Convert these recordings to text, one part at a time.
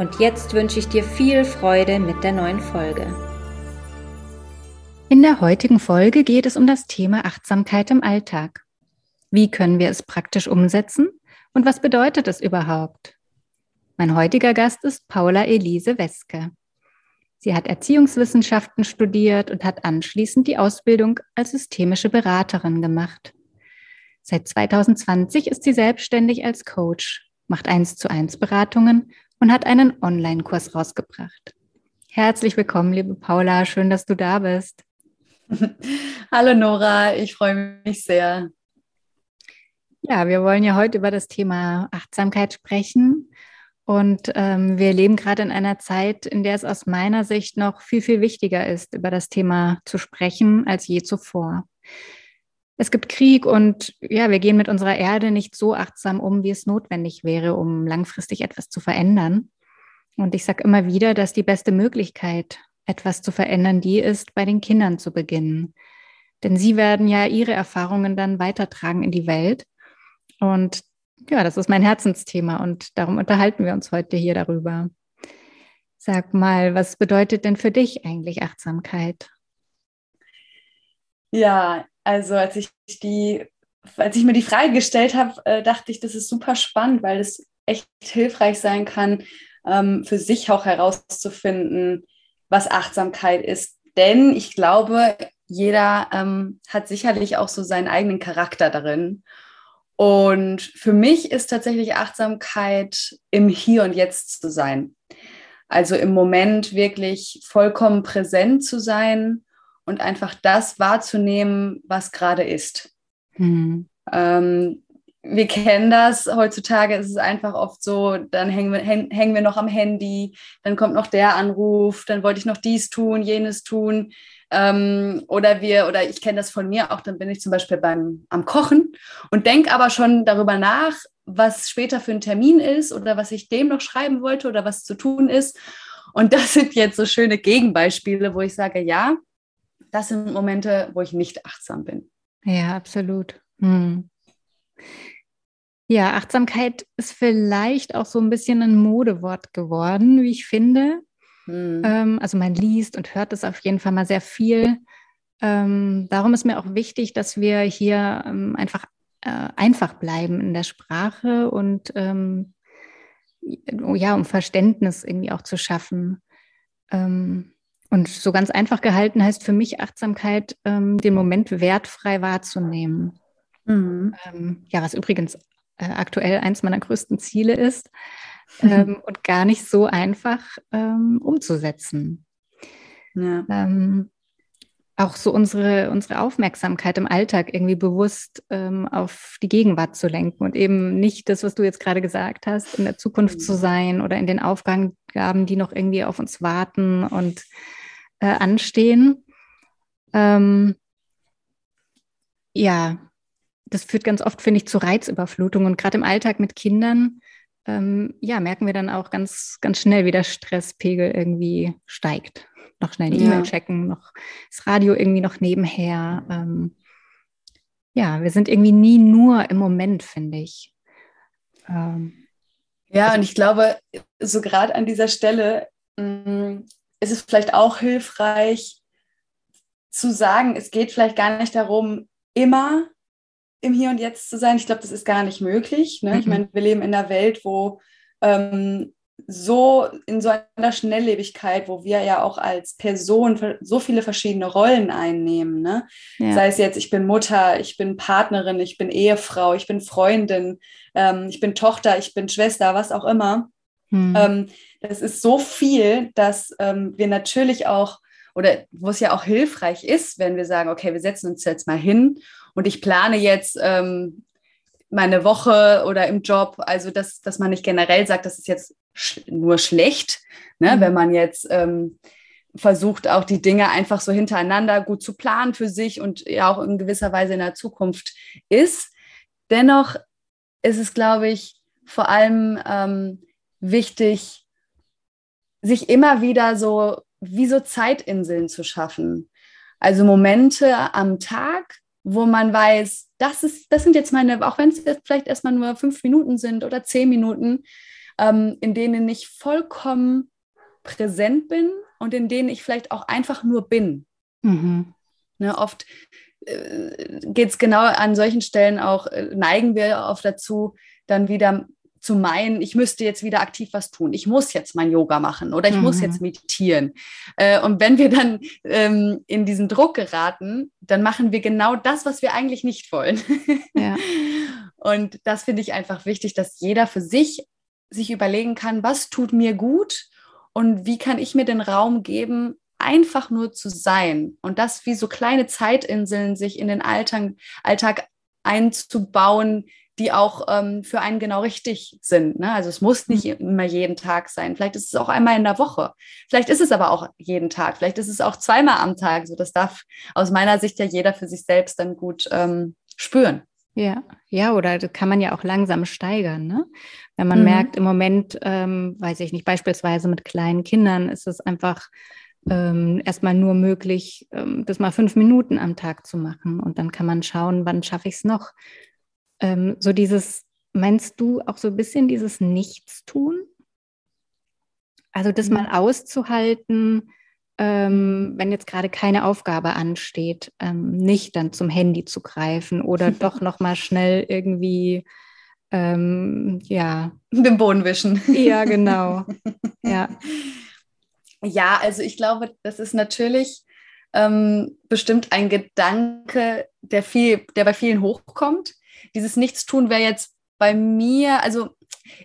Und jetzt wünsche ich dir viel Freude mit der neuen Folge. In der heutigen Folge geht es um das Thema Achtsamkeit im Alltag. Wie können wir es praktisch umsetzen und was bedeutet es überhaupt? Mein heutiger Gast ist Paula Elise Weske. Sie hat Erziehungswissenschaften studiert und hat anschließend die Ausbildung als systemische Beraterin gemacht. Seit 2020 ist sie selbstständig als Coach, macht eins zu eins Beratungen und hat einen Online-Kurs rausgebracht. Herzlich willkommen, liebe Paula. Schön, dass du da bist. Hallo Nora, ich freue mich sehr. Ja, wir wollen ja heute über das Thema Achtsamkeit sprechen. Und ähm, wir leben gerade in einer Zeit, in der es aus meiner Sicht noch viel, viel wichtiger ist, über das Thema zu sprechen als je zuvor es gibt Krieg und ja, wir gehen mit unserer Erde nicht so achtsam um, wie es notwendig wäre, um langfristig etwas zu verändern. Und ich sage immer wieder, dass die beste Möglichkeit, etwas zu verändern, die ist, bei den Kindern zu beginnen. Denn sie werden ja ihre Erfahrungen dann weitertragen in die Welt. Und ja, das ist mein Herzensthema und darum unterhalten wir uns heute hier darüber. Sag mal, was bedeutet denn für dich eigentlich Achtsamkeit? Ja, also als ich die, als ich mir die Frage gestellt habe, äh, dachte ich, das ist super spannend, weil es echt hilfreich sein kann, ähm, für sich auch herauszufinden, was Achtsamkeit ist. Denn ich glaube, jeder ähm, hat sicherlich auch so seinen eigenen Charakter darin. Und für mich ist tatsächlich Achtsamkeit im Hier und Jetzt zu sein. Also im Moment wirklich vollkommen präsent zu sein und einfach das wahrzunehmen, was gerade ist. Mhm. Ähm, wir kennen das, heutzutage ist es einfach oft so, dann hängen wir, hängen wir noch am Handy, dann kommt noch der Anruf, dann wollte ich noch dies tun, jenes tun. Ähm, oder wir, oder ich kenne das von mir auch, dann bin ich zum Beispiel beim am Kochen und denke aber schon darüber nach, was später für ein Termin ist oder was ich dem noch schreiben wollte oder was zu tun ist. Und das sind jetzt so schöne Gegenbeispiele, wo ich sage, ja, das sind Momente, wo ich nicht achtsam bin. Ja, absolut. Hm. Ja, Achtsamkeit ist vielleicht auch so ein bisschen ein Modewort geworden, wie ich finde. Hm. Ähm, also man liest und hört es auf jeden Fall mal sehr viel. Ähm, darum ist mir auch wichtig, dass wir hier ähm, einfach äh, einfach bleiben in der Sprache und ähm, ja, um Verständnis irgendwie auch zu schaffen. Ähm, und so ganz einfach gehalten heißt für mich Achtsamkeit, ähm, den Moment wertfrei wahrzunehmen. Mhm. Ähm, ja, was übrigens äh, aktuell eins meiner größten Ziele ist ähm, und gar nicht so einfach ähm, umzusetzen. Ja. Ähm, auch so unsere, unsere Aufmerksamkeit im Alltag irgendwie bewusst ähm, auf die Gegenwart zu lenken und eben nicht das, was du jetzt gerade gesagt hast, in der Zukunft mhm. zu sein oder in den Aufgaben, die noch irgendwie auf uns warten und äh, anstehen. Ähm, ja, das führt ganz oft, finde ich, zu Reizüberflutung. Und gerade im Alltag mit Kindern, ähm, ja, merken wir dann auch ganz, ganz schnell, wie der Stresspegel irgendwie steigt. Noch schnell eine ja. E-Mail checken, noch das Radio irgendwie noch nebenher. Ähm, ja, wir sind irgendwie nie nur im Moment, finde ich. Ähm, ja, also, und ich glaube, so gerade an dieser Stelle mm, ist es vielleicht auch hilfreich zu sagen, es geht vielleicht gar nicht darum, immer im Hier und Jetzt zu sein. Ich glaube, das ist gar nicht möglich. Ne? Mhm. Ich meine, wir leben in einer Welt, wo ähm, so in so einer Schnelllebigkeit, wo wir ja auch als Person so viele verschiedene Rollen einnehmen. Ne? Ja. Sei es jetzt, ich bin Mutter, ich bin Partnerin, ich bin Ehefrau, ich bin Freundin, ähm, ich bin Tochter, ich bin Schwester, was auch immer. Mhm. Ähm, das ist so viel, dass ähm, wir natürlich auch, oder wo es ja auch hilfreich ist, wenn wir sagen, okay, wir setzen uns jetzt mal hin und ich plane jetzt ähm, meine Woche oder im Job, also dass, dass man nicht generell sagt, das ist jetzt sch nur schlecht, ne? Mhm. wenn man jetzt versucht, auch die Dinge einfach so hintereinander gut zu planen für sich und ja auch in gewisser Weise in der Zukunft ist. Dennoch ist es, glaube ich, vor allem wichtig, sich immer wieder so wie so Zeitinseln zu schaffen. Also Momente am Tag, wo man weiß, das, ist, das sind jetzt meine, auch wenn es jetzt vielleicht erstmal nur fünf Minuten sind oder zehn Minuten, ähm, in denen ich vollkommen präsent bin und in denen ich vielleicht auch einfach nur bin. Mhm. Ne, oft äh, geht es genau an solchen Stellen auch, äh, neigen wir oft dazu, dann wieder zu meinen, ich müsste jetzt wieder aktiv was tun. Ich muss jetzt mein Yoga machen oder ich mhm. muss jetzt meditieren. Äh, und wenn wir dann ähm, in diesen Druck geraten, dann machen wir genau das, was wir eigentlich nicht wollen. Ja. und das finde ich einfach wichtig, dass jeder für sich sich überlegen kann, was tut mir gut und wie kann ich mir den Raum geben, einfach nur zu sein und das wie so kleine Zeitinseln sich in den Alltag, Alltag einzubauen, die auch ähm, für einen genau richtig sind. Ne? Also es muss nicht mhm. immer jeden Tag sein. Vielleicht ist es auch einmal in der Woche. Vielleicht ist es aber auch jeden Tag. Vielleicht ist es auch zweimal am Tag. So, das darf aus meiner Sicht ja jeder für sich selbst dann gut ähm, spüren. Ja, ja, oder das kann man ja auch langsam steigern, ne? Wenn man mhm. merkt, im Moment, ähm, weiß ich nicht, beispielsweise mit kleinen Kindern ist es einfach ähm, erstmal nur möglich, ähm, das mal fünf Minuten am Tag zu machen. Und dann kann man schauen, wann schaffe ich es noch ähm, so dieses, meinst du auch so ein bisschen dieses Nichtstun? Also das mal auszuhalten, ähm, wenn jetzt gerade keine Aufgabe ansteht, ähm, nicht dann zum Handy zu greifen oder doch noch mal schnell irgendwie ähm, ja den Boden wischen. Ja, genau. ja. Ja, also ich glaube, das ist natürlich ähm, bestimmt ein Gedanke, der viel, der bei vielen hochkommt dieses Nichtstun wäre jetzt bei mir, also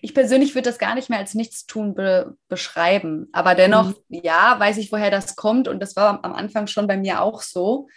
ich persönlich würde das gar nicht mehr als Nichtstun be beschreiben. Aber dennoch, mhm. ja, weiß ich, woher das kommt. Und das war am Anfang schon bei mir auch so,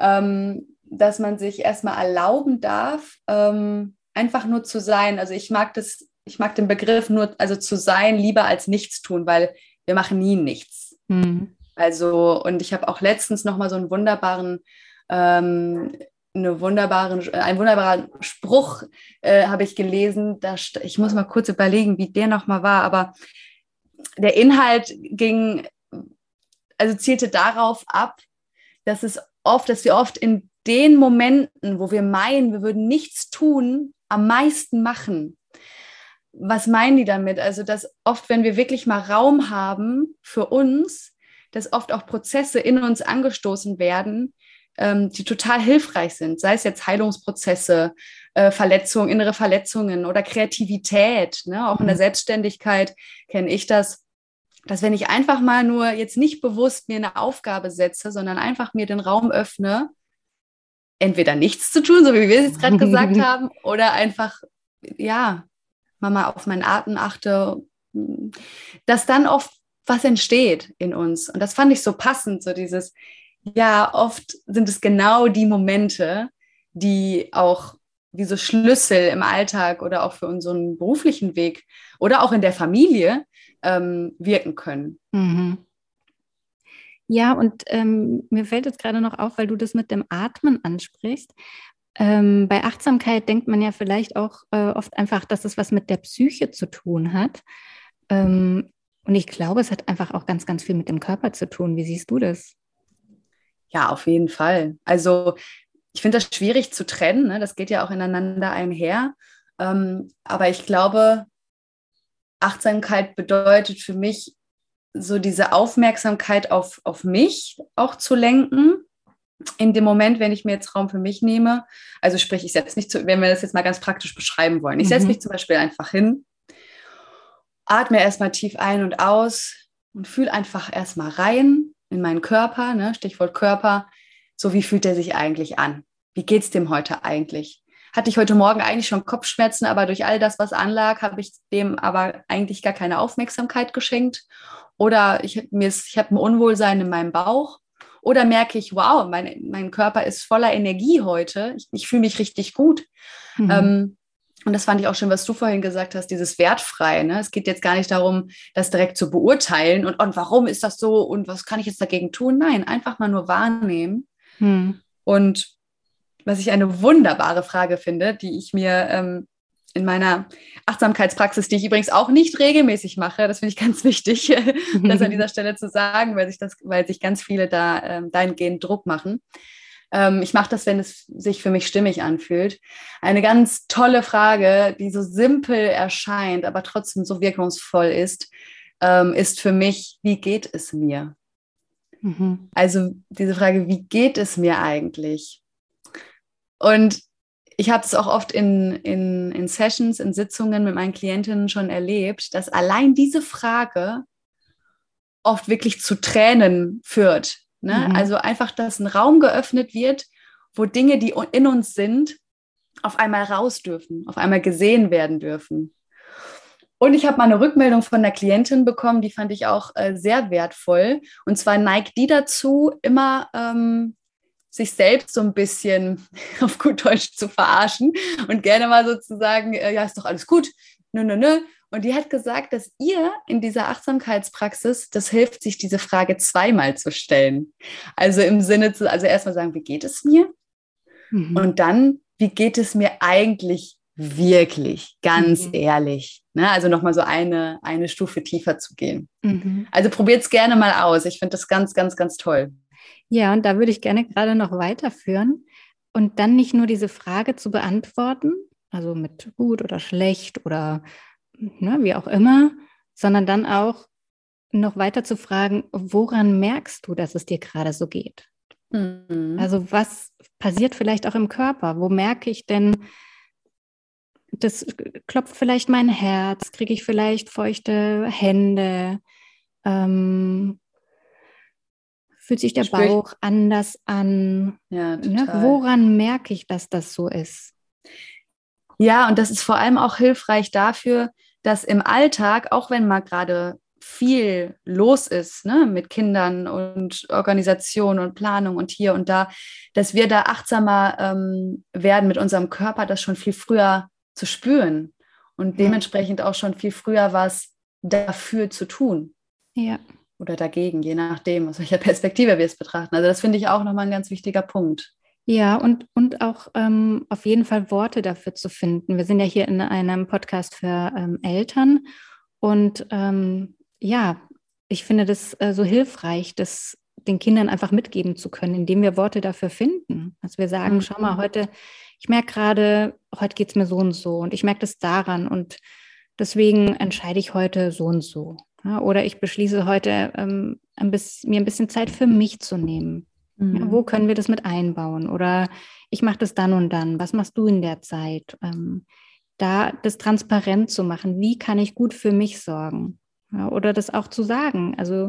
ähm, dass man sich erstmal erlauben darf, ähm, einfach nur zu sein. Also ich mag das, ich mag den Begriff nur, also zu sein, lieber als Nichtstun, weil wir machen nie nichts. Mhm. Also, und ich habe auch letztens nochmal so einen wunderbaren ähm, eine wunderbaren, äh, einen wunderbaren Spruch äh, habe ich gelesen. Da, ich muss mal kurz überlegen, wie der nochmal war, aber der Inhalt ging, also zielte darauf ab, dass es oft, dass wir oft in den Momenten, wo wir meinen, wir würden nichts tun, am meisten machen. Was meinen die damit? Also, dass oft, wenn wir wirklich mal Raum haben für uns, dass oft auch Prozesse in uns angestoßen werden, ähm, die total hilfreich sind, sei es jetzt Heilungsprozesse, äh, Verletzungen, innere Verletzungen oder Kreativität. Ne? Auch in der mhm. Selbstständigkeit kenne ich das, dass wenn ich einfach mal nur jetzt nicht bewusst mir eine Aufgabe setze, sondern einfach mir den Raum öffne, entweder nichts zu tun, so wie wir es jetzt gerade gesagt haben, oder einfach, ja, mal auf meinen Atem achte, dass dann oft was entsteht in uns. Und das fand ich so passend, so dieses, ja, oft sind es genau die Momente, die auch wie so Schlüssel im Alltag oder auch für unseren beruflichen Weg oder auch in der Familie ähm, wirken können. Mhm. Ja, und ähm, mir fällt jetzt gerade noch auf, weil du das mit dem Atmen ansprichst. Ähm, bei Achtsamkeit denkt man ja vielleicht auch äh, oft einfach, dass es was mit der Psyche zu tun hat. Ähm, und ich glaube, es hat einfach auch ganz, ganz viel mit dem Körper zu tun. Wie siehst du das? Ja, auf jeden Fall. Also ich finde das schwierig zu trennen. Ne? Das geht ja auch ineinander einher. Ähm, aber ich glaube, Achtsamkeit bedeutet für mich, so diese Aufmerksamkeit auf, auf mich auch zu lenken. In dem Moment, wenn ich mir jetzt Raum für mich nehme, also sprich, ich setze mich zu, wenn wir das jetzt mal ganz praktisch beschreiben wollen, ich setze mhm. mich zum Beispiel einfach hin, atme erstmal tief ein und aus und fühle einfach erstmal rein, in meinen Körper, ne? Stichwort Körper, so wie fühlt er sich eigentlich an? Wie geht es dem heute eigentlich? Hatte ich heute Morgen eigentlich schon Kopfschmerzen, aber durch all das, was anlag, habe ich dem aber eigentlich gar keine Aufmerksamkeit geschenkt. Oder ich, ich habe ein Unwohlsein in meinem Bauch. Oder merke ich, wow, mein, mein Körper ist voller Energie heute. Ich, ich fühle mich richtig gut. Mhm. Ähm, und das fand ich auch schön, was du vorhin gesagt hast, dieses wertfrei. Ne? Es geht jetzt gar nicht darum, das direkt zu beurteilen und, und warum ist das so und was kann ich jetzt dagegen tun? Nein, einfach mal nur wahrnehmen. Hm. Und was ich eine wunderbare Frage finde, die ich mir ähm, in meiner Achtsamkeitspraxis, die ich übrigens auch nicht regelmäßig mache, das finde ich ganz wichtig, das an dieser Stelle zu sagen, weil sich, das, weil sich ganz viele da ähm, dahingehend Druck machen. Ähm, ich mache das, wenn es sich für mich stimmig anfühlt. Eine ganz tolle Frage, die so simpel erscheint, aber trotzdem so wirkungsvoll ist, ähm, ist für mich, wie geht es mir? Mhm. Also diese Frage, wie geht es mir eigentlich? Und ich habe es auch oft in, in, in Sessions, in Sitzungen mit meinen Klientinnen schon erlebt, dass allein diese Frage oft wirklich zu Tränen führt. Ne? Mhm. Also einfach, dass ein Raum geöffnet wird, wo Dinge, die in uns sind, auf einmal raus dürfen, auf einmal gesehen werden dürfen. Und ich habe mal eine Rückmeldung von einer Klientin bekommen, die fand ich auch äh, sehr wertvoll. Und zwar neigt die dazu, immer ähm, sich selbst so ein bisschen auf gut Deutsch zu verarschen und gerne mal sozusagen, äh, ja, ist doch alles gut, nö, nö, nö. Und die hat gesagt, dass ihr in dieser Achtsamkeitspraxis das hilft, sich diese Frage zweimal zu stellen. Also im Sinne zu, also erstmal sagen, wie geht es mir? Mhm. Und dann, wie geht es mir eigentlich wirklich, ganz mhm. ehrlich? Ne? Also nochmal so eine, eine Stufe tiefer zu gehen. Mhm. Also probiert es gerne mal aus. Ich finde das ganz, ganz, ganz toll. Ja, und da würde ich gerne gerade noch weiterführen und dann nicht nur diese Frage zu beantworten, also mit gut oder schlecht oder ne, wie auch immer, sondern dann auch noch weiter zu fragen, woran merkst du, dass es dir gerade so geht? Mhm. Also was passiert vielleicht auch im Körper? Wo merke ich denn, das klopft vielleicht mein Herz, kriege ich vielleicht feuchte Hände, ähm, fühlt sich der Spür Bauch anders an? Ja, ne? Woran merke ich, dass das so ist? Ja, und das ist vor allem auch hilfreich dafür, dass im Alltag, auch wenn mal gerade viel los ist ne, mit Kindern und Organisation und Planung und hier und da, dass wir da achtsamer ähm, werden mit unserem Körper, das schon viel früher zu spüren und dementsprechend auch schon viel früher was dafür zu tun. Ja. Oder dagegen, je nachdem, aus welcher Perspektive wir es betrachten. Also das finde ich auch nochmal ein ganz wichtiger Punkt. Ja, und, und auch ähm, auf jeden Fall Worte dafür zu finden. Wir sind ja hier in einem Podcast für ähm, Eltern und ähm, ja, ich finde das äh, so hilfreich, das den Kindern einfach mitgeben zu können, indem wir Worte dafür finden. Also wir sagen, mhm. schau mal, heute, ich merke gerade, heute geht es mir so und so und ich merke das daran und deswegen entscheide ich heute so und so. Ja, oder ich beschließe heute, ähm, ein bisschen, mir ein bisschen Zeit für mich zu nehmen. Mhm. Ja, wo können wir das mit einbauen? Oder ich mache das dann und dann. Was machst du in der Zeit? Ähm, da das transparent zu machen. Wie kann ich gut für mich sorgen? Ja, oder das auch zu sagen. Also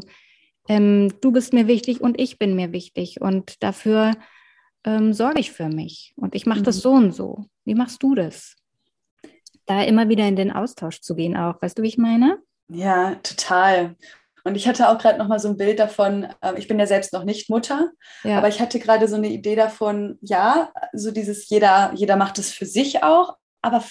ähm, du bist mir wichtig und ich bin mir wichtig und dafür ähm, sorge ich für mich und ich mache mhm. das so und so. Wie machst du das? Da immer wieder in den Austausch zu gehen auch. Weißt du, wie ich meine? Ja, total. Und ich hatte auch gerade noch mal so ein Bild davon, äh, ich bin ja selbst noch nicht Mutter, ja. aber ich hatte gerade so eine Idee davon, ja, so dieses jeder, jeder macht es für sich auch, aber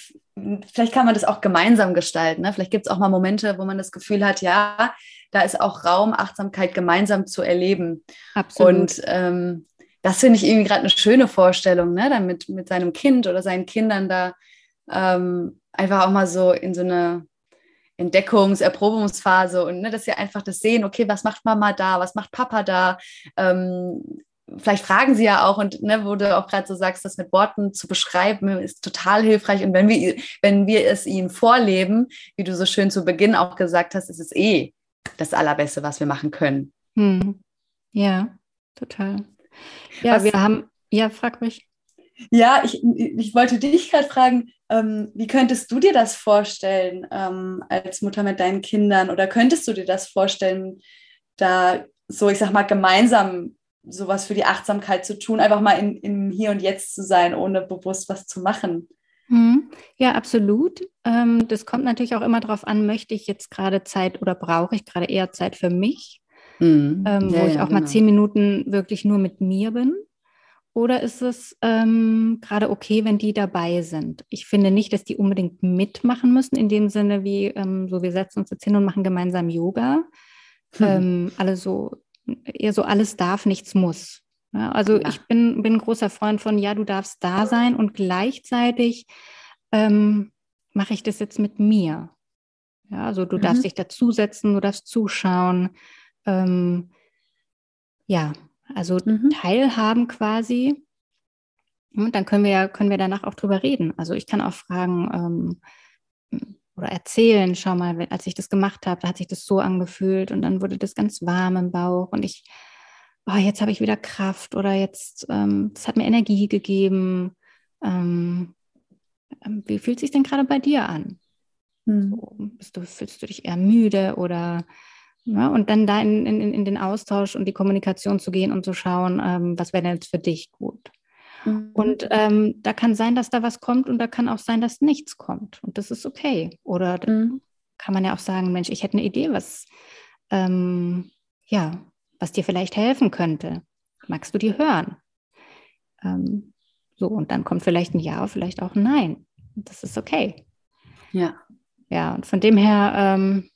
vielleicht kann man das auch gemeinsam gestalten. Ne? Vielleicht gibt es auch mal Momente, wo man das Gefühl hat, ja, da ist auch Raum, Achtsamkeit gemeinsam zu erleben. Absolut. Und ähm, das finde ich irgendwie gerade eine schöne Vorstellung, ne? dann mit, mit seinem Kind oder seinen Kindern da ähm, einfach auch mal so in so eine Entdeckungs-, Erprobungsphase und ne, dass sie einfach das sehen, okay, was macht Mama da, was macht Papa da? Ähm, vielleicht fragen sie ja auch und ne, wo du auch gerade so sagst, das mit Worten zu beschreiben, ist total hilfreich. Und wenn wir, wenn wir es ihnen vorleben, wie du so schön zu Beginn auch gesagt hast, ist es eh das Allerbeste, was wir machen können. Hm. Ja, total. Ja, was, wir haben, ja, frag mich. Ja, ich, ich wollte dich gerade fragen, ähm, wie könntest du dir das vorstellen ähm, als Mutter mit deinen Kindern? Oder könntest du dir das vorstellen, da so, ich sag mal, gemeinsam sowas für die Achtsamkeit zu tun, einfach mal in, im Hier und Jetzt zu sein, ohne bewusst was zu machen? Hm. Ja, absolut. Ähm, das kommt natürlich auch immer darauf an, möchte ich jetzt gerade Zeit oder brauche ich gerade eher Zeit für mich, mhm. ähm, ja, wo ich auch genau. mal zehn Minuten wirklich nur mit mir bin. Oder ist es ähm, gerade okay, wenn die dabei sind? Ich finde nicht, dass die unbedingt mitmachen müssen, in dem Sinne wie, ähm, so wir setzen uns jetzt hin und machen gemeinsam Yoga. Hm. Ähm, alle so, eher so alles darf, nichts muss. Ja, also ja. ich bin, bin ein großer Freund von, ja, du darfst da sein und gleichzeitig ähm, mache ich das jetzt mit mir. Ja, also du mhm. darfst dich dazusetzen, du darfst zuschauen. Ähm, ja, also mhm. teilhaben quasi. Und dann können wir, können wir danach auch drüber reden. Also ich kann auch fragen ähm, oder erzählen, schau mal, als ich das gemacht habe, da hat sich das so angefühlt und dann wurde das ganz warm im Bauch und ich, oh, jetzt habe ich wieder Kraft oder jetzt, ähm, das hat mir Energie gegeben. Ähm, ähm wie fühlt sich denn gerade bei dir an? Hm. So, bist du, fühlst du dich eher müde oder ja, und dann da in, in, in den Austausch und die Kommunikation zu gehen und zu schauen, ähm, was wäre denn jetzt für dich gut. Mhm. Und ähm, da kann sein, dass da was kommt und da kann auch sein, dass nichts kommt. Und das ist okay. Oder mhm. kann man ja auch sagen, Mensch, ich hätte eine Idee, was, ähm, ja, was dir vielleicht helfen könnte. Magst du die hören? Ähm, so, und dann kommt vielleicht ein Ja, vielleicht auch ein Nein. Das ist okay. Ja. Ja, und von dem her, ähm,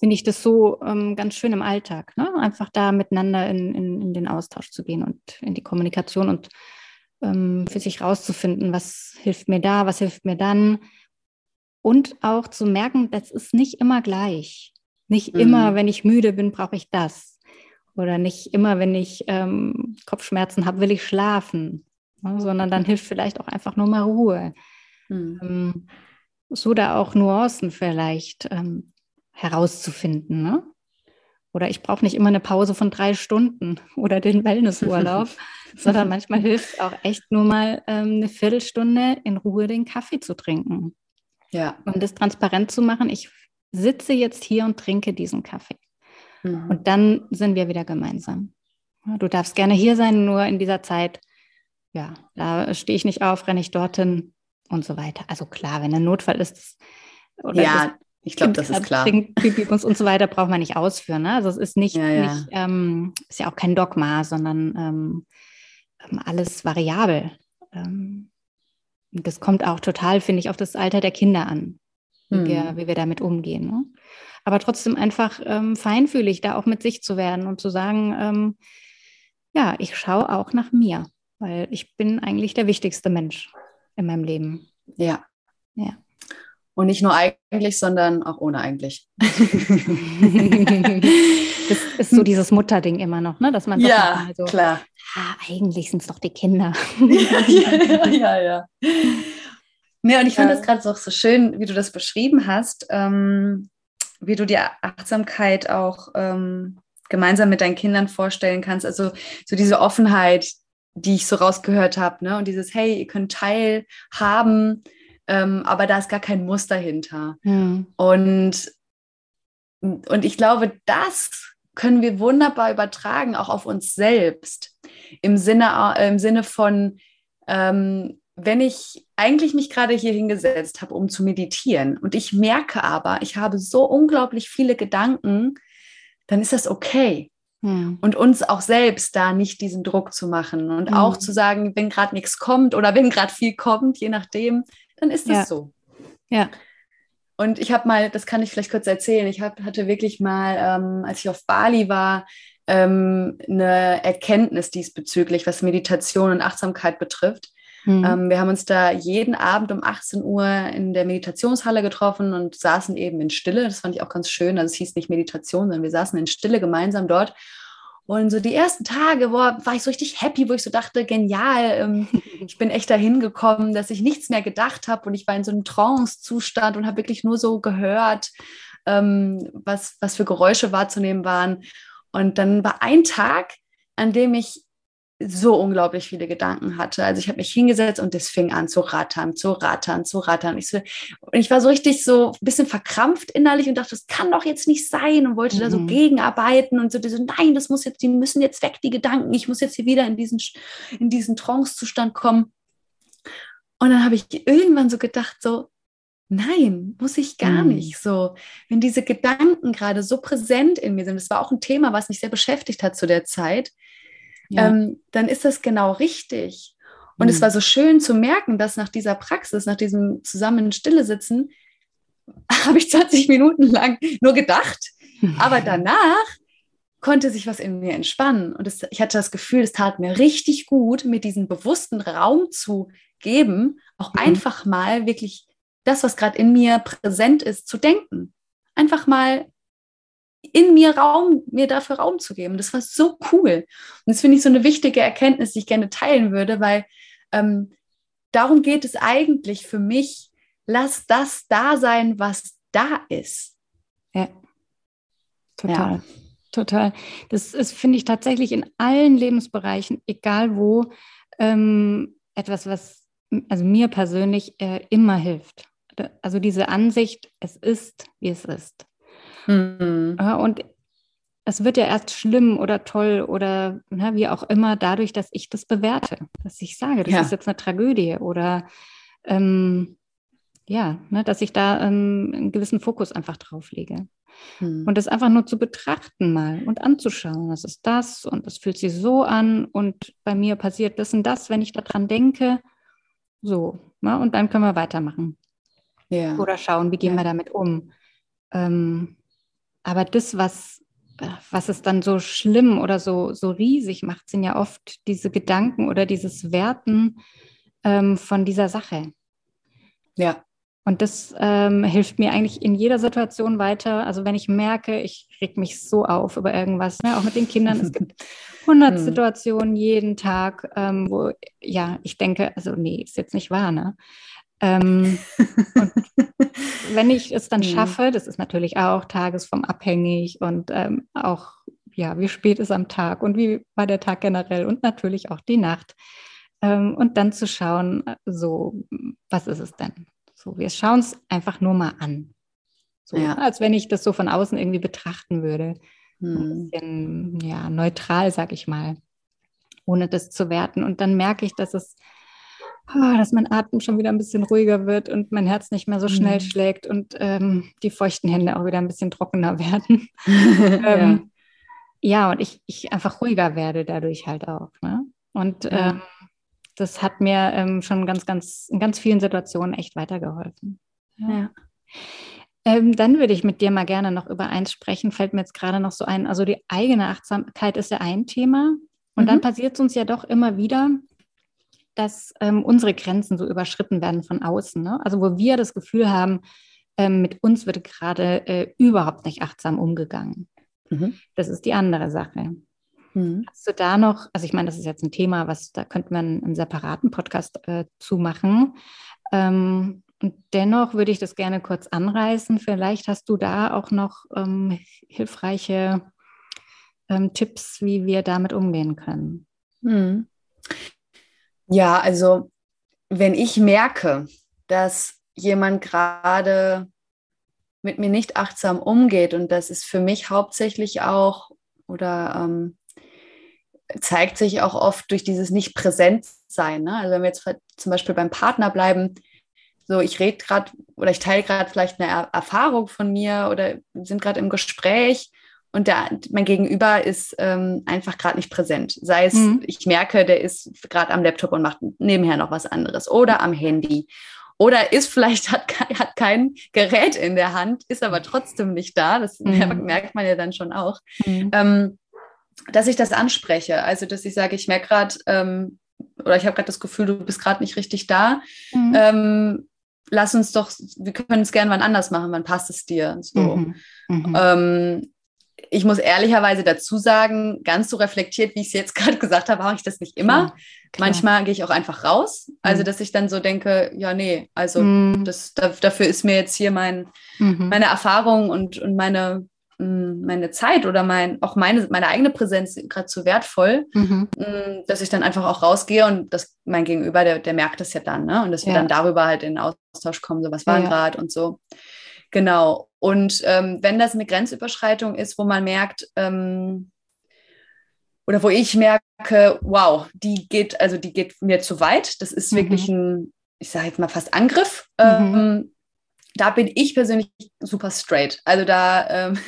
finde ich das so ähm, ganz schön im Alltag, ne? einfach da miteinander in, in, in, den Austausch zu gehen und in die Kommunikation und ähm, für sich rauszufinden, was hilft mir da, was hilft mir dann. Und auch zu merken, das ist nicht immer gleich. Nicht mhm. immer, wenn ich müde bin, brauche ich das. Oder nicht immer, wenn ich ähm, Kopfschmerzen habe, will ich schlafen. Ne? Sondern dann hilft vielleicht auch einfach nur mal Ruhe. Mhm. so da auch Nuancen vielleicht ähm, herauszufinden. Ne? Oder ich brauche nicht immer eine Pause von drei Stunden oder den Wellnessurlaub, sondern manchmal hilft auch echt nur mal ähm, eine Viertelstunde in Ruhe den Kaffee zu trinken. Ja. Um das transparent zu machen, ich sitze jetzt hier und trinke diesen Kaffee. Mhm. Und dann sind wir wieder gemeinsam. Du darfst gerne hier sein, nur in dieser Zeit, ja, da stehe ich nicht auf, renne ich dorthin und so weiter. Also klar, wenn ein Notfall ist, oder ja, ich glaube, das ist klar. Pipi und so weiter braucht man nicht ausführen. Ne? Also es ist nicht, ja, ja. nicht ähm, ist ja auch kein Dogma, sondern ähm, ähm alles variabel. Ähm, das kommt auch total, finde ich, auf das Alter der Kinder an, wie, hm. wir, wie wir damit umgehen. Ne? Aber trotzdem einfach ähm, feinfühlig, da auch mit sich zu werden und zu sagen, ähm, ja, ich schaue auch nach mir, weil ich bin eigentlich der wichtigste Mensch in meinem Leben. Ja. Ja. Und nicht nur eigentlich, sondern auch ohne eigentlich. das ist so dieses Mutterding immer noch, ne? dass man ja, so, klar. Ah, eigentlich sind es doch die Kinder. ja, ja, ja. ja. Und ich fand das gerade auch so schön, wie du das beschrieben hast, ähm, wie du die Achtsamkeit auch ähm, gemeinsam mit deinen Kindern vorstellen kannst. Also so diese Offenheit, die ich so rausgehört habe, ne? Und dieses, hey, ihr könnt teilhaben ähm, aber da ist gar kein Muster hinter. Ja. Und, und ich glaube, das können wir wunderbar übertragen, auch auf uns selbst. Im Sinne, äh, im Sinne von, ähm, wenn ich eigentlich mich gerade hier hingesetzt habe, um zu meditieren und ich merke aber, ich habe so unglaublich viele Gedanken, dann ist das okay. Ja. Und uns auch selbst da nicht diesen Druck zu machen und ja. auch zu sagen, wenn gerade nichts kommt oder wenn gerade viel kommt, je nachdem, dann ist das ja. so. Ja. Und ich habe mal, das kann ich vielleicht kurz erzählen, ich hab, hatte wirklich mal, ähm, als ich auf Bali war, ähm, eine Erkenntnis diesbezüglich, was Meditation und Achtsamkeit betrifft. Mhm. Ähm, wir haben uns da jeden Abend um 18 Uhr in der Meditationshalle getroffen und saßen eben in Stille. Das fand ich auch ganz schön. Also es hieß nicht Meditation, sondern wir saßen in Stille gemeinsam dort und so die ersten Tage boah, war ich so richtig happy, wo ich so dachte, genial, ähm, ich bin echt dahin gekommen, dass ich nichts mehr gedacht habe und ich war in so einem Trance-Zustand und habe wirklich nur so gehört, ähm, was, was für Geräusche wahrzunehmen waren. Und dann war ein Tag, an dem ich so unglaublich viele Gedanken hatte. Also ich habe mich hingesetzt und es fing an zu rattern, zu rattern, zu rattern. Ich, so, und ich war so richtig so ein bisschen verkrampft innerlich und dachte, das kann doch jetzt nicht sein und wollte mhm. da so mhm. gegenarbeiten und so, so, nein, das muss jetzt, die müssen jetzt weg, die Gedanken. Ich muss jetzt hier wieder in diesen, in diesen Trance-Zustand kommen. Und dann habe ich irgendwann so gedacht, so, nein, muss ich gar mhm. nicht. So, wenn diese Gedanken gerade so präsent in mir sind, das war auch ein Thema, was mich sehr beschäftigt hat zu der Zeit, ja. ähm, dann ist das genau richtig. Und mhm. es war so schön zu merken, dass nach dieser Praxis, nach diesem zusammen Stille sitzen, habe ich 20 Minuten lang nur gedacht, aber danach konnte sich was in mir entspannen. Und es, ich hatte das Gefühl, es tat mir richtig gut, mir diesen bewussten Raum zu geben, auch mhm. einfach mal wirklich das, was gerade in mir präsent ist, zu denken. Einfach mal in mir Raum, mir dafür Raum zu geben. Das war so cool. Und das finde ich so eine wichtige Erkenntnis, die ich gerne teilen würde, weil ähm, darum geht es eigentlich für mich, lass das da sein, was da ist. Ja, total. Ja. Total. Das ist, finde ich, tatsächlich in allen Lebensbereichen, egal wo, ähm, etwas, was also mir persönlich äh, immer hilft. Also diese Ansicht, es ist, wie es ist. Mhm. Und es wird ja erst schlimm oder toll oder na, wie auch immer dadurch, dass ich das bewerte, dass ich sage, das ja. ist jetzt eine Tragödie oder ähm, ja, ne, dass ich da ähm, einen gewissen Fokus einfach drauf lege. Hm. Und das einfach nur zu betrachten mal und anzuschauen. Das ist das und das fühlt sich so an und bei mir passiert das und das, wenn ich daran denke. So, ne? und dann können wir weitermachen. Ja. Oder schauen, wie gehen ja. wir damit um. Ähm, aber das, was, was es dann so schlimm oder so, so riesig macht, sind ja oft diese Gedanken oder dieses Werten ähm, von dieser Sache. Ja. Und das ähm, hilft mir eigentlich in jeder Situation weiter. Also wenn ich merke, ich reg mich so auf über irgendwas, ne? auch mit den Kindern. Es gibt hundert hm. Situationen jeden Tag, ähm, wo ja ich denke, also nee, ist jetzt nicht wahr. Ne? Ähm, und wenn ich es dann hm. schaffe, das ist natürlich auch tagesformabhängig und ähm, auch ja, wie spät ist am Tag und wie war der Tag generell und natürlich auch die Nacht. Ähm, und dann zu schauen, so, was ist es denn? So, wir schauen es einfach nur mal an. So, ja. als wenn ich das so von außen irgendwie betrachten würde. Hm. Ein bisschen ja, neutral, sag ich mal, ohne das zu werten. Und dann merke ich, dass es, dass mein Atem schon wieder ein bisschen ruhiger wird und mein Herz nicht mehr so schnell hm. schlägt und ähm, die feuchten Hände auch wieder ein bisschen trockener werden. ähm, ja. ja. und ich, ich einfach ruhiger werde dadurch halt auch. Ne? Und ja. ähm, das hat mir ähm, schon ganz, ganz, in ganz vielen Situationen echt weitergeholfen. Ja. ja. Ähm, dann würde ich mit dir mal gerne noch über eins sprechen, fällt mir jetzt gerade noch so ein. Also die eigene Achtsamkeit ist ja ein Thema. Und mhm. dann passiert es uns ja doch immer wieder, dass ähm, unsere Grenzen so überschritten werden von außen. Ne? Also wo wir das Gefühl haben, ähm, mit uns wird gerade äh, überhaupt nicht achtsam umgegangen. Mhm. Das ist die andere Sache. Mhm. Hast du da noch, also ich meine, das ist jetzt ein Thema, was da könnte man einen separaten Podcast äh, zu machen. Ähm, und dennoch würde ich das gerne kurz anreißen. Vielleicht hast du da auch noch ähm, hilfreiche ähm, Tipps, wie wir damit umgehen können. Mhm. Ja, also wenn ich merke, dass jemand gerade mit mir nicht achtsam umgeht und das ist für mich hauptsächlich auch oder ähm, zeigt sich auch oft durch dieses Nicht-Präsent-Sein. Ne? Also wenn wir jetzt zum Beispiel beim Partner bleiben, so ich rede gerade oder ich teile gerade vielleicht eine er Erfahrung von mir oder sind gerade im Gespräch und der, mein Gegenüber ist ähm, einfach gerade nicht präsent. Sei es, mhm. ich merke, der ist gerade am Laptop und macht nebenher noch was anderes oder am Handy. Oder ist vielleicht, hat, hat kein Gerät in der Hand, ist aber trotzdem nicht da. Das mhm. merkt man ja dann schon auch. Mhm. Ähm, dass ich das anspreche. Also, dass ich sage, ich merke gerade, ähm, oder ich habe gerade das Gefühl, du bist gerade nicht richtig da. Mhm. Ähm, lass uns doch, wir können es gerne wann anders machen, wann passt es dir? So. Mhm. Mhm. Ähm, ich muss ehrlicherweise dazu sagen, ganz so reflektiert, wie ich es jetzt gerade gesagt habe, mache ich das nicht immer. Klar. Manchmal gehe ich auch einfach raus. Also, mhm. dass ich dann so denke, ja, nee, also mhm. das, da, dafür ist mir jetzt hier mein, mhm. meine Erfahrung und, und meine meine Zeit oder mein, auch meine, meine eigene Präsenz gerade zu wertvoll, mhm. dass ich dann einfach auch rausgehe und das mein Gegenüber, der, der merkt das ja dann, ne? Und dass wir ja. dann darüber halt in Austausch kommen, so was war ja. gerade und so. Genau. Und ähm, wenn das eine Grenzüberschreitung ist, wo man merkt, ähm, oder wo ich merke, wow, die geht, also die geht mir zu weit, das ist mhm. wirklich ein, ich sage jetzt mal fast Angriff, mhm. ähm, da bin ich persönlich super straight. Also da, ähm,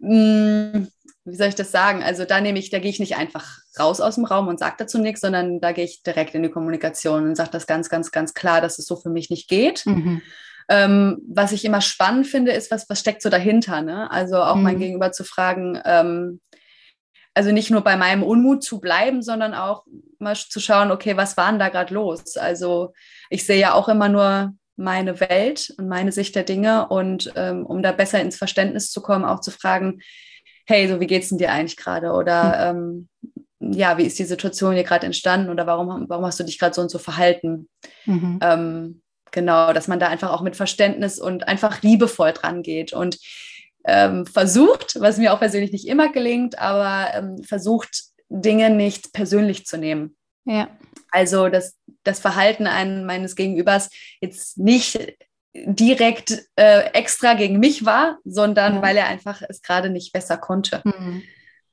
mm, wie soll ich das sagen? Also da nehme ich, da gehe ich nicht einfach raus aus dem Raum und sage dazu nichts, sondern da gehe ich direkt in die Kommunikation und sage das ganz, ganz, ganz klar, dass es so für mich nicht geht. Mhm. Ähm, was ich immer spannend finde, ist, was, was steckt so dahinter? Ne? Also auch mhm. mein Gegenüber zu fragen, ähm, also nicht nur bei meinem Unmut zu bleiben, sondern auch mal zu schauen, okay, was war denn da gerade los? Also ich sehe ja auch immer nur meine Welt und meine Sicht der Dinge und ähm, um da besser ins Verständnis zu kommen, auch zu fragen, hey, so wie geht's denn dir eigentlich gerade? Oder mhm. ähm, ja, wie ist die Situation hier gerade entstanden oder warum, warum hast du dich gerade so und so verhalten? Mhm. Ähm, genau, dass man da einfach auch mit Verständnis und einfach liebevoll dran geht und ähm, versucht, was mir auch persönlich nicht immer gelingt, aber ähm, versucht, Dinge nicht persönlich zu nehmen. Ja. Also das, das Verhalten ein, meines Gegenübers jetzt nicht direkt äh, extra gegen mich war, sondern ja. weil er einfach es gerade nicht besser konnte. Mhm.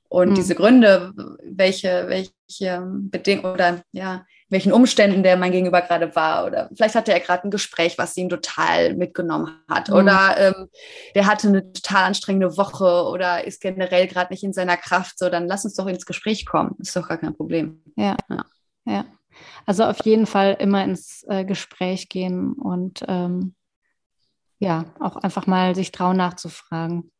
Und mhm. diese Gründe, welche, welche Bedingungen oder ja, welchen Umständen der mein Gegenüber gerade war. Oder vielleicht hatte er gerade ein Gespräch, was ihn total mitgenommen hat. Mhm. Oder ähm, der hatte eine total anstrengende Woche oder ist generell gerade nicht in seiner Kraft. So, dann lass uns doch ins Gespräch kommen. Ist doch gar kein Problem. Ja. Ja. ja. Also auf jeden Fall immer ins äh, Gespräch gehen und ähm, ja, auch einfach mal sich trauen nachzufragen.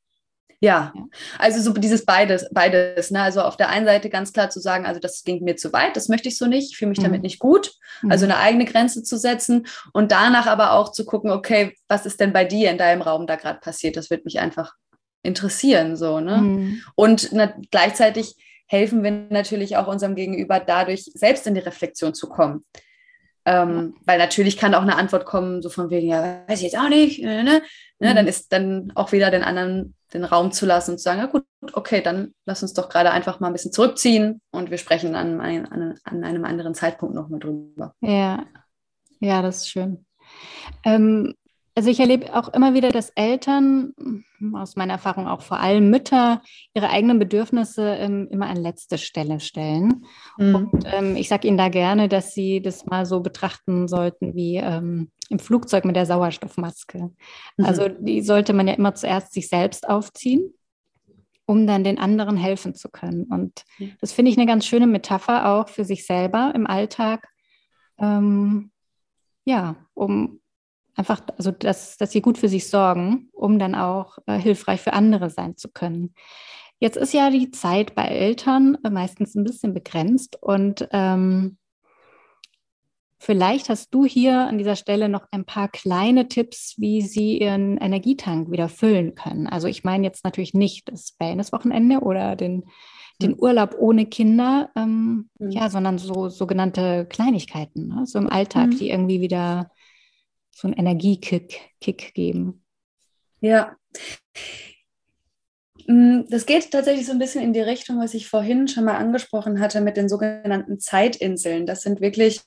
Ja, also so dieses beides, beides. Ne? Also auf der einen Seite ganz klar zu sagen, also das ging mir zu weit, das möchte ich so nicht, ich fühle mich mhm. damit nicht gut. Mhm. Also eine eigene Grenze zu setzen und danach aber auch zu gucken, okay, was ist denn bei dir in deinem Raum da gerade passiert? Das wird mich einfach interessieren, so, ne? Mhm. Und na, gleichzeitig helfen wir natürlich auch unserem Gegenüber dadurch, selbst in die Reflexion zu kommen. Ähm, weil natürlich kann auch eine Antwort kommen, so von wegen, ja, weiß ich jetzt auch nicht, ne? ne? ne? Dann mhm. ist dann auch wieder den anderen den Raum zu lassen und zu sagen, ja gut, okay, dann lass uns doch gerade einfach mal ein bisschen zurückziehen und wir sprechen an, an, an einem anderen Zeitpunkt nochmal drüber. Ja, ja, das ist schön. Ähm, also ich erlebe auch immer wieder, dass Eltern, aus meiner Erfahrung auch vor allem Mütter, ihre eigenen Bedürfnisse ähm, immer an letzte Stelle stellen. Mhm. Und ähm, ich sage Ihnen da gerne, dass Sie das mal so betrachten sollten wie ähm, im Flugzeug mit der Sauerstoffmaske. Mhm. Also die sollte man ja immer zuerst sich selbst aufziehen, um dann den anderen helfen zu können. Und das finde ich eine ganz schöne Metapher auch für sich selber im Alltag. Ähm, ja, um einfach, also dass, dass sie gut für sich sorgen, um dann auch äh, hilfreich für andere sein zu können. Jetzt ist ja die Zeit bei Eltern äh, meistens ein bisschen begrenzt und ähm, vielleicht hast du hier an dieser Stelle noch ein paar kleine Tipps, wie sie ihren Energietank wieder füllen können. Also ich meine jetzt natürlich nicht das Wellnesswochenende oder den, den hm. Urlaub ohne Kinder, ähm, mhm. ja, sondern so sogenannte Kleinigkeiten, ne? so im Alltag, mhm. die irgendwie wieder so einen Energiekick Kick geben. Ja. Mm, das geht tatsächlich so ein bisschen in die Richtung, was ich vorhin schon mal angesprochen hatte mit den sogenannten Zeitinseln. Das sind wirklich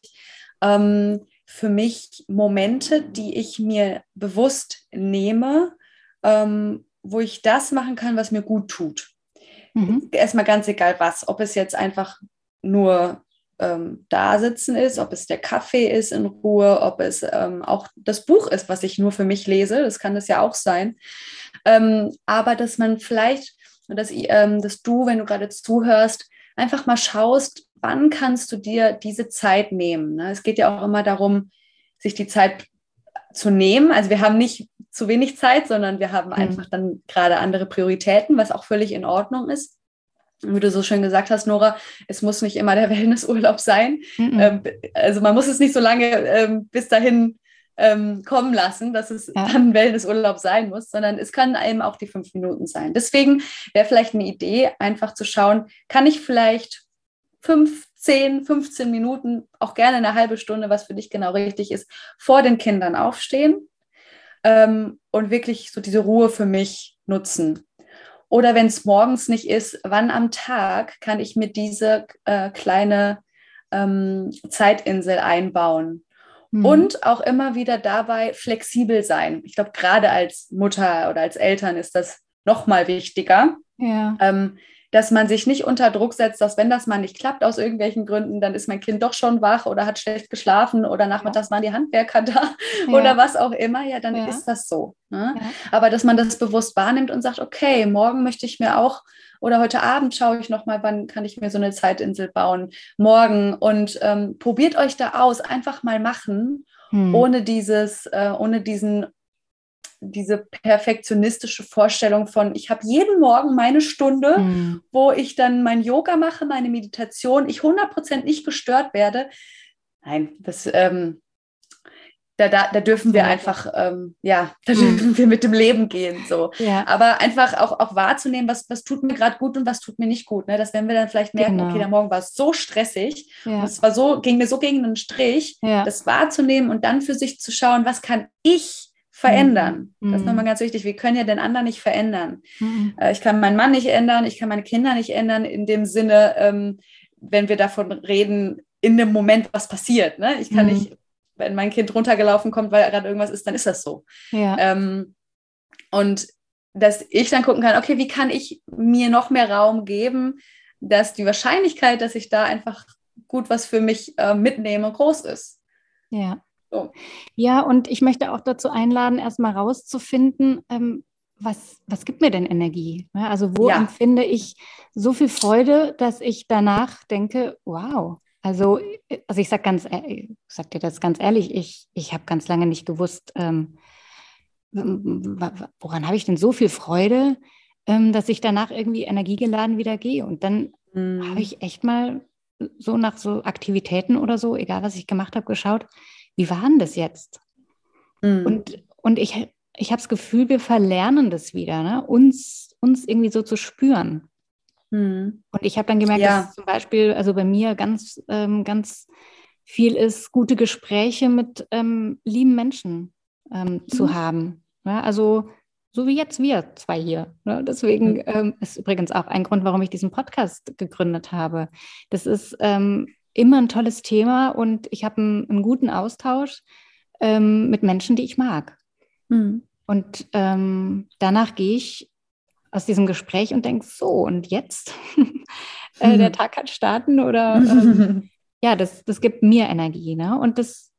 ähm, für mich Momente, die ich mir bewusst nehme, ähm, wo ich das machen kann, was mir gut tut. Mhm. Erstmal ganz egal was, ob es jetzt einfach nur ähm, da sitzen ist, ob es der Kaffee ist in Ruhe, ob es ähm, auch das Buch ist, was ich nur für mich lese, das kann das ja auch sein. Ähm, aber dass man vielleicht, dass, ähm, dass du, wenn du gerade zuhörst, einfach mal schaust, wann kannst du dir diese Zeit nehmen. Ne? Es geht ja auch immer darum, sich die Zeit zu nehmen. Also wir haben nicht zu wenig Zeit, sondern wir haben mhm. einfach dann gerade andere Prioritäten, was auch völlig in Ordnung ist wie du so schön gesagt hast, Nora, es muss nicht immer der Wellnessurlaub sein. Mhm. Also man muss es nicht so lange ähm, bis dahin ähm, kommen lassen, dass es ja. dann Wellnessurlaub sein muss, sondern es können eben auch die fünf Minuten sein. Deswegen wäre vielleicht eine Idee, einfach zu schauen, kann ich vielleicht fünf, zehn, 15 Minuten, auch gerne eine halbe Stunde, was für dich genau richtig ist, vor den Kindern aufstehen ähm, und wirklich so diese Ruhe für mich nutzen. Oder wenn es morgens nicht ist, wann am Tag kann ich mir diese äh, kleine ähm, Zeitinsel einbauen? Mhm. Und auch immer wieder dabei flexibel sein. Ich glaube, gerade als Mutter oder als Eltern ist das noch mal wichtiger. Ja. Ähm, dass man sich nicht unter Druck setzt, dass wenn das mal nicht klappt aus irgendwelchen Gründen, dann ist mein Kind doch schon wach oder hat schlecht geschlafen oder nachmittags waren die Handwerker da ja. oder was auch immer, ja, dann ist das so. Ne? Aber dass man das bewusst wahrnimmt und sagt, okay, morgen möchte ich mir auch oder heute Abend schaue ich nochmal, wann kann ich mir so eine Zeitinsel bauen, morgen und ähm, probiert euch da aus, einfach mal machen, hm. ohne dieses, äh, ohne diesen diese perfektionistische Vorstellung von, ich habe jeden Morgen meine Stunde, mhm. wo ich dann mein Yoga mache, meine Meditation, ich 100% nicht gestört werde. Nein, das, ähm, da, da, da dürfen wir einfach, ähm, ja, da mhm. dürfen wir mit dem Leben gehen. So. Ja. Aber einfach auch, auch wahrzunehmen, was, was tut mir gerade gut und was tut mir nicht gut. Ne? Dass wenn wir dann vielleicht merken, genau. okay, der Morgen war so stressig, ja. es war so, ging mir so gegen den Strich, ja. das wahrzunehmen und dann für sich zu schauen, was kann ich verändern. Mhm. Das ist nochmal ganz wichtig. Wir können ja den anderen nicht verändern. Mhm. Ich kann meinen Mann nicht ändern, ich kann meine Kinder nicht ändern, in dem Sinne, ähm, wenn wir davon reden, in dem Moment, was passiert. Ne? Ich kann mhm. nicht, wenn mein Kind runtergelaufen kommt, weil gerade irgendwas ist, dann ist das so. Ja. Ähm, und dass ich dann gucken kann, okay, wie kann ich mir noch mehr Raum geben, dass die Wahrscheinlichkeit, dass ich da einfach gut was für mich äh, mitnehme, groß ist. Ja. So. Ja, und ich möchte auch dazu einladen, erstmal rauszufinden, ähm, was, was gibt mir denn Energie? Also wo ja. empfinde ich so viel Freude, dass ich danach denke, wow. Also, also ich sage ganz, ich sag dir das ganz ehrlich, ich, ich habe ganz lange nicht gewusst, ähm, woran habe ich denn so viel Freude, ähm, dass ich danach irgendwie energiegeladen wieder gehe. Und dann mhm. habe ich echt mal so nach so Aktivitäten oder so, egal was ich gemacht habe, geschaut, wie war denn das jetzt? Mhm. Und, und ich, ich habe das Gefühl, wir verlernen das wieder, ne? uns, uns irgendwie so zu spüren. Mhm. Und ich habe dann gemerkt, ja. dass zum Beispiel, also bei mir ganz, ähm, ganz viel ist, gute Gespräche mit ähm, lieben Menschen ähm, mhm. zu haben. Ja, also so wie jetzt wir zwei hier. Ne? Deswegen mhm. ähm, ist übrigens auch ein Grund, warum ich diesen Podcast gegründet habe. Das ist ähm, immer ein tolles Thema und ich habe einen, einen, guten Austausch ähm, mit Menschen, die ich mag. Mhm. Und ähm, danach gehe ich aus diesem Gespräch und denke, so, und jetzt? äh, der Tag kann starten oder ähm, ja, das, das gibt mir Energie. Ne? Und das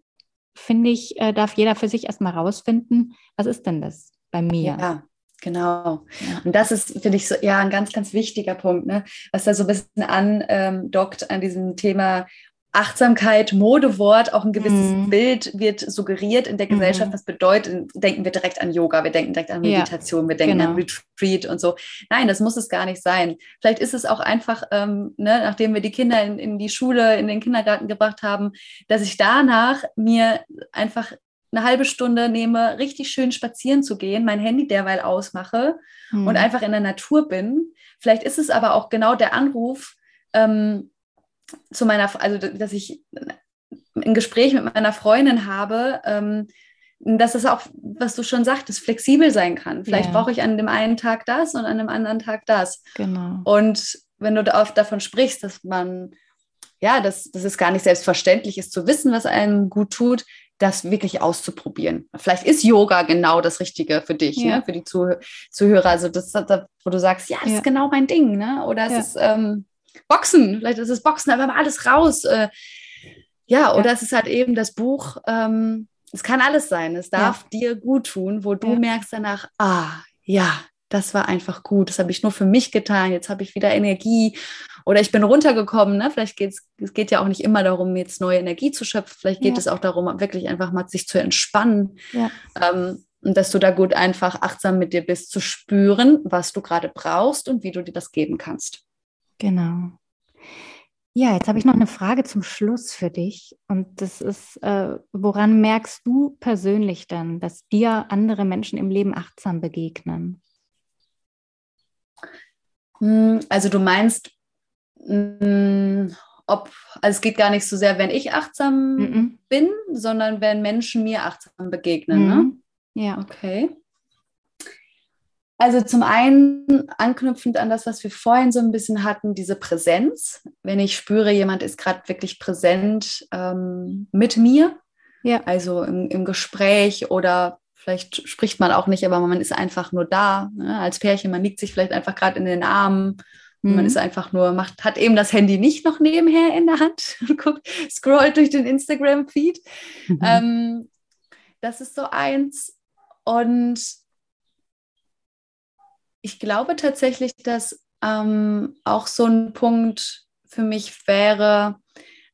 finde ich, äh, darf jeder für sich erstmal rausfinden, was ist denn das bei mir? Ja. Genau. Und das ist, finde ich, so, ja, ein ganz, ganz wichtiger Punkt, ne? was da so ein bisschen andockt an diesem Thema Achtsamkeit, Modewort, auch ein gewisses mm. Bild wird suggeriert in der Gesellschaft. Was bedeutet, denken wir direkt an Yoga, wir denken direkt an Meditation, ja, wir denken genau. an Retreat und so. Nein, das muss es gar nicht sein. Vielleicht ist es auch einfach, ähm, ne, nachdem wir die Kinder in, in die Schule, in den Kindergarten gebracht haben, dass ich danach mir einfach eine halbe Stunde nehme, richtig schön spazieren zu gehen, mein Handy derweil ausmache hm. und einfach in der Natur bin. Vielleicht ist es aber auch genau der Anruf ähm, zu meiner, also dass ich ein Gespräch mit meiner Freundin habe, ähm, dass es auch, was du schon sagtest, flexibel sein kann. Vielleicht ja. brauche ich an dem einen Tag das und an dem anderen Tag das. Genau. Und wenn du oft davon sprichst, dass man, ja, dass, dass es gar nicht selbstverständlich ist zu wissen, was einem gut tut, das wirklich auszuprobieren. Vielleicht ist Yoga genau das Richtige für dich, ja. ne? für die Zuh Zuhörer. Also das, wo du sagst, ja, das ja. ist genau mein Ding, ne? Oder es ja. ist ähm, Boxen, vielleicht ist es Boxen, aber alles raus. Äh, ja, oder es ist halt eben das Buch, ähm, es kann alles sein. Es darf dir gut tun, wo du merkst danach, ah, ja, das war einfach gut, das habe ich nur für mich getan, jetzt habe ich wieder Energie oder ich bin runtergekommen. Ne? Vielleicht geht es geht ja auch nicht immer darum, jetzt neue Energie zu schöpfen, vielleicht geht ja. es auch darum, wirklich einfach mal sich zu entspannen. Ja. Ähm, und dass du da gut einfach achtsam mit dir bist, zu spüren, was du gerade brauchst und wie du dir das geben kannst. Genau. Ja, jetzt habe ich noch eine Frage zum Schluss für dich. Und das ist, äh, woran merkst du persönlich dann, dass dir andere Menschen im Leben achtsam begegnen? Hm, also du meinst, hm, ob, also es geht gar nicht so sehr, wenn ich achtsam mm -mm. bin, sondern wenn Menschen mir achtsam begegnen. Mm. Ne? Mhm. Ja. Okay. Also zum einen anknüpfend an das, was wir vorhin so ein bisschen hatten, diese Präsenz. Wenn ich spüre, jemand ist gerade wirklich präsent ähm, mit mir, ja. also im, im Gespräch oder Vielleicht spricht man auch nicht, aber man ist einfach nur da. Ne? Als Pärchen, man liegt sich vielleicht einfach gerade in den Armen. Mhm. Man ist einfach nur, macht, hat eben das Handy nicht noch nebenher in der Hand und guckt, scrollt durch den Instagram-Feed. Mhm. Ähm, das ist so eins. Und ich glaube tatsächlich, dass ähm, auch so ein Punkt für mich wäre,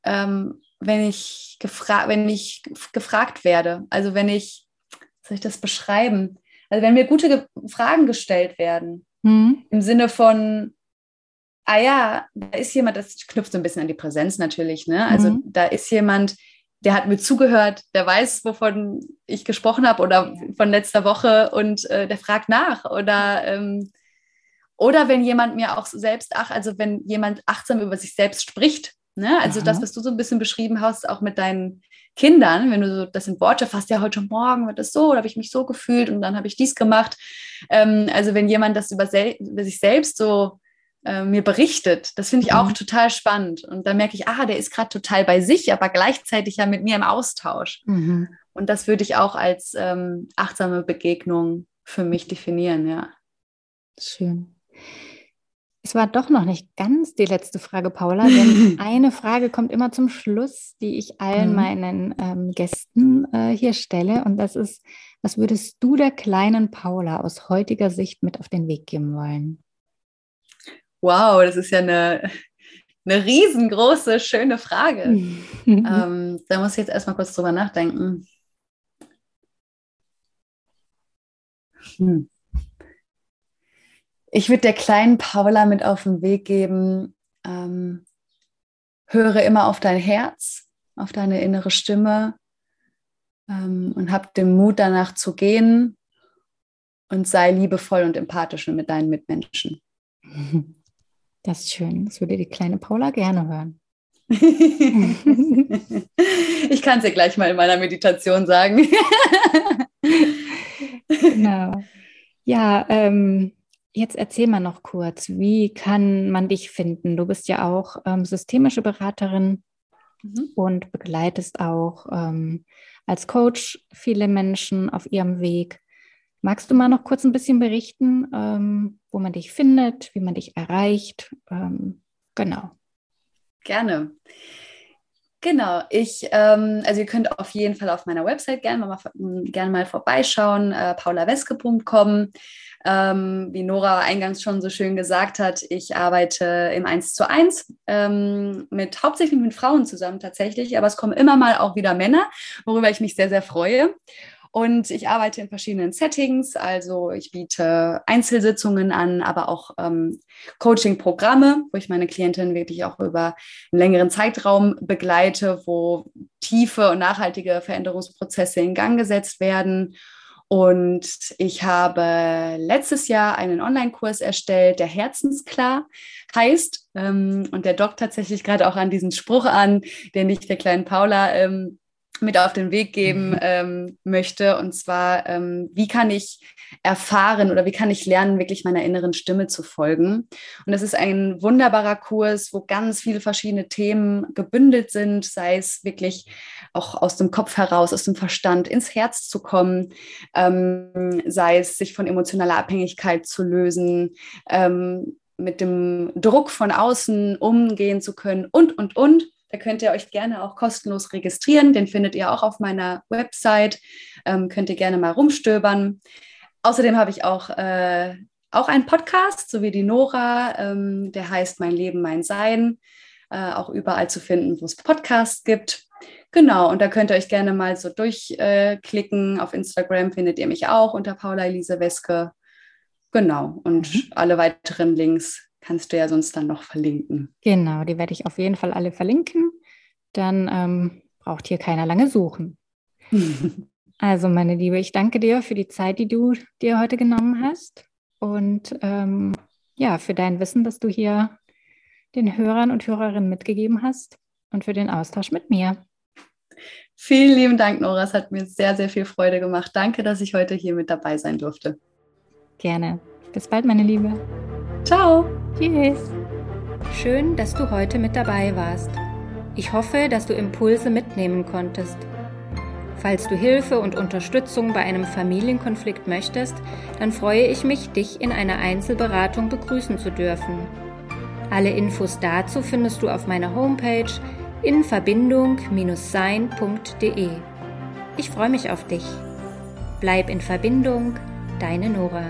ähm, wenn ich, gefra wenn ich gefragt werde. Also wenn ich, soll ich das beschreiben? Also wenn mir gute Ge Fragen gestellt werden, mhm. im Sinne von, ah ja, da ist jemand, das knüpft so ein bisschen an die Präsenz natürlich, ne? Also mhm. da ist jemand, der hat mir zugehört, der weiß, wovon ich gesprochen habe oder von letzter Woche und äh, der fragt nach oder ähm, oder wenn jemand mir auch selbst ach, also wenn jemand achtsam über sich selbst spricht, ne? Also Aha. das, was du so ein bisschen beschrieben hast, auch mit deinen Kindern, wenn du so das in Worte fasst, ja, heute Morgen wird das so, oder habe ich mich so gefühlt und dann habe ich dies gemacht. Ähm, also wenn jemand das über, über sich selbst so äh, mir berichtet. Das finde ich auch mhm. total spannend. Und da merke ich, ah, der ist gerade total bei sich, aber gleichzeitig ja mit mir im Austausch. Mhm. Und das würde ich auch als ähm, achtsame Begegnung für mich definieren, ja. Schön. Es war doch noch nicht ganz die letzte Frage, Paula, denn eine Frage kommt immer zum Schluss, die ich allen mhm. meinen ähm, Gästen äh, hier stelle. Und das ist, was würdest du der kleinen Paula aus heutiger Sicht mit auf den Weg geben wollen? Wow, das ist ja eine, eine riesengroße, schöne Frage. ähm, da muss ich jetzt erstmal kurz drüber nachdenken. Hm. Ich würde der kleinen Paula mit auf den Weg geben, ähm, höre immer auf dein Herz, auf deine innere Stimme ähm, und hab den Mut danach zu gehen und sei liebevoll und empathisch mit deinen Mitmenschen. Das ist schön. Das würde die kleine Paula gerne hören. ich kann es dir gleich mal in meiner Meditation sagen. genau. Ja, ähm, jetzt erzähl mal noch kurz, wie kann man dich finden? Du bist ja auch ähm, systemische Beraterin mhm. und begleitest auch ähm, als Coach viele Menschen auf ihrem Weg. Magst du mal noch kurz ein bisschen berichten, ähm, wo man dich findet, wie man dich erreicht? Ähm, genau. Gerne. Genau, ich, ähm, also ihr könnt auf jeden Fall auf meiner Website gerne mal, gerne mal vorbeischauen, äh, paulaweske.com. Ähm, wie Nora eingangs schon so schön gesagt hat, ich arbeite im 1 zu 1 ähm, mit hauptsächlich mit Frauen zusammen tatsächlich, aber es kommen immer mal auch wieder Männer, worüber ich mich sehr, sehr freue. Und ich arbeite in verschiedenen Settings, also ich biete Einzelsitzungen an, aber auch ähm, Coaching-Programme, wo ich meine Klientin wirklich auch über einen längeren Zeitraum begleite, wo tiefe und nachhaltige Veränderungsprozesse in Gang gesetzt werden. Und ich habe letztes Jahr einen Online-Kurs erstellt, der Herzensklar heißt. Ähm, und der dockt tatsächlich gerade auch an diesen Spruch an, den ich der kleinen Paula ähm, mit auf den Weg geben mhm. ähm, möchte. Und zwar, ähm, wie kann ich erfahren oder wie kann ich lernen, wirklich meiner inneren Stimme zu folgen? Und das ist ein wunderbarer Kurs, wo ganz viele verschiedene Themen gebündelt sind, sei es wirklich auch aus dem Kopf heraus, aus dem Verstand ins Herz zu kommen, ähm, sei es sich von emotionaler Abhängigkeit zu lösen, ähm, mit dem Druck von außen umgehen zu können und, und, und. Da könnt ihr euch gerne auch kostenlos registrieren. Den findet ihr auch auf meiner Website. Ähm, könnt ihr gerne mal rumstöbern. Außerdem habe ich auch, äh, auch einen Podcast, so wie die Nora. Ähm, der heißt Mein Leben, mein Sein. Äh, auch überall zu finden, wo es Podcasts gibt. Genau, und da könnt ihr euch gerne mal so durchklicken. Äh, auf Instagram findet ihr mich auch unter Paula Elise Weske. Genau, und mhm. alle weiteren Links kannst du ja sonst dann noch verlinken. Genau, die werde ich auf jeden Fall alle verlinken. Dann ähm, braucht hier keiner lange suchen. also, meine Liebe, ich danke dir für die Zeit, die du dir heute genommen hast und ähm, ja, für dein Wissen, das du hier den Hörern und Hörerinnen mitgegeben hast und für den Austausch mit mir. Vielen lieben Dank, Nora. Es hat mir sehr, sehr viel Freude gemacht. Danke, dass ich heute hier mit dabei sein durfte. Gerne. Bis bald, meine Liebe. Ciao. Tschüss. Schön, dass du heute mit dabei warst. Ich hoffe, dass du Impulse mitnehmen konntest. Falls du Hilfe und Unterstützung bei einem Familienkonflikt möchtest, dann freue ich mich, dich in einer Einzelberatung begrüßen zu dürfen. Alle Infos dazu findest du auf meiner Homepage in verbindung-sein.de. Ich freue mich auf dich. Bleib in Verbindung, deine Nora.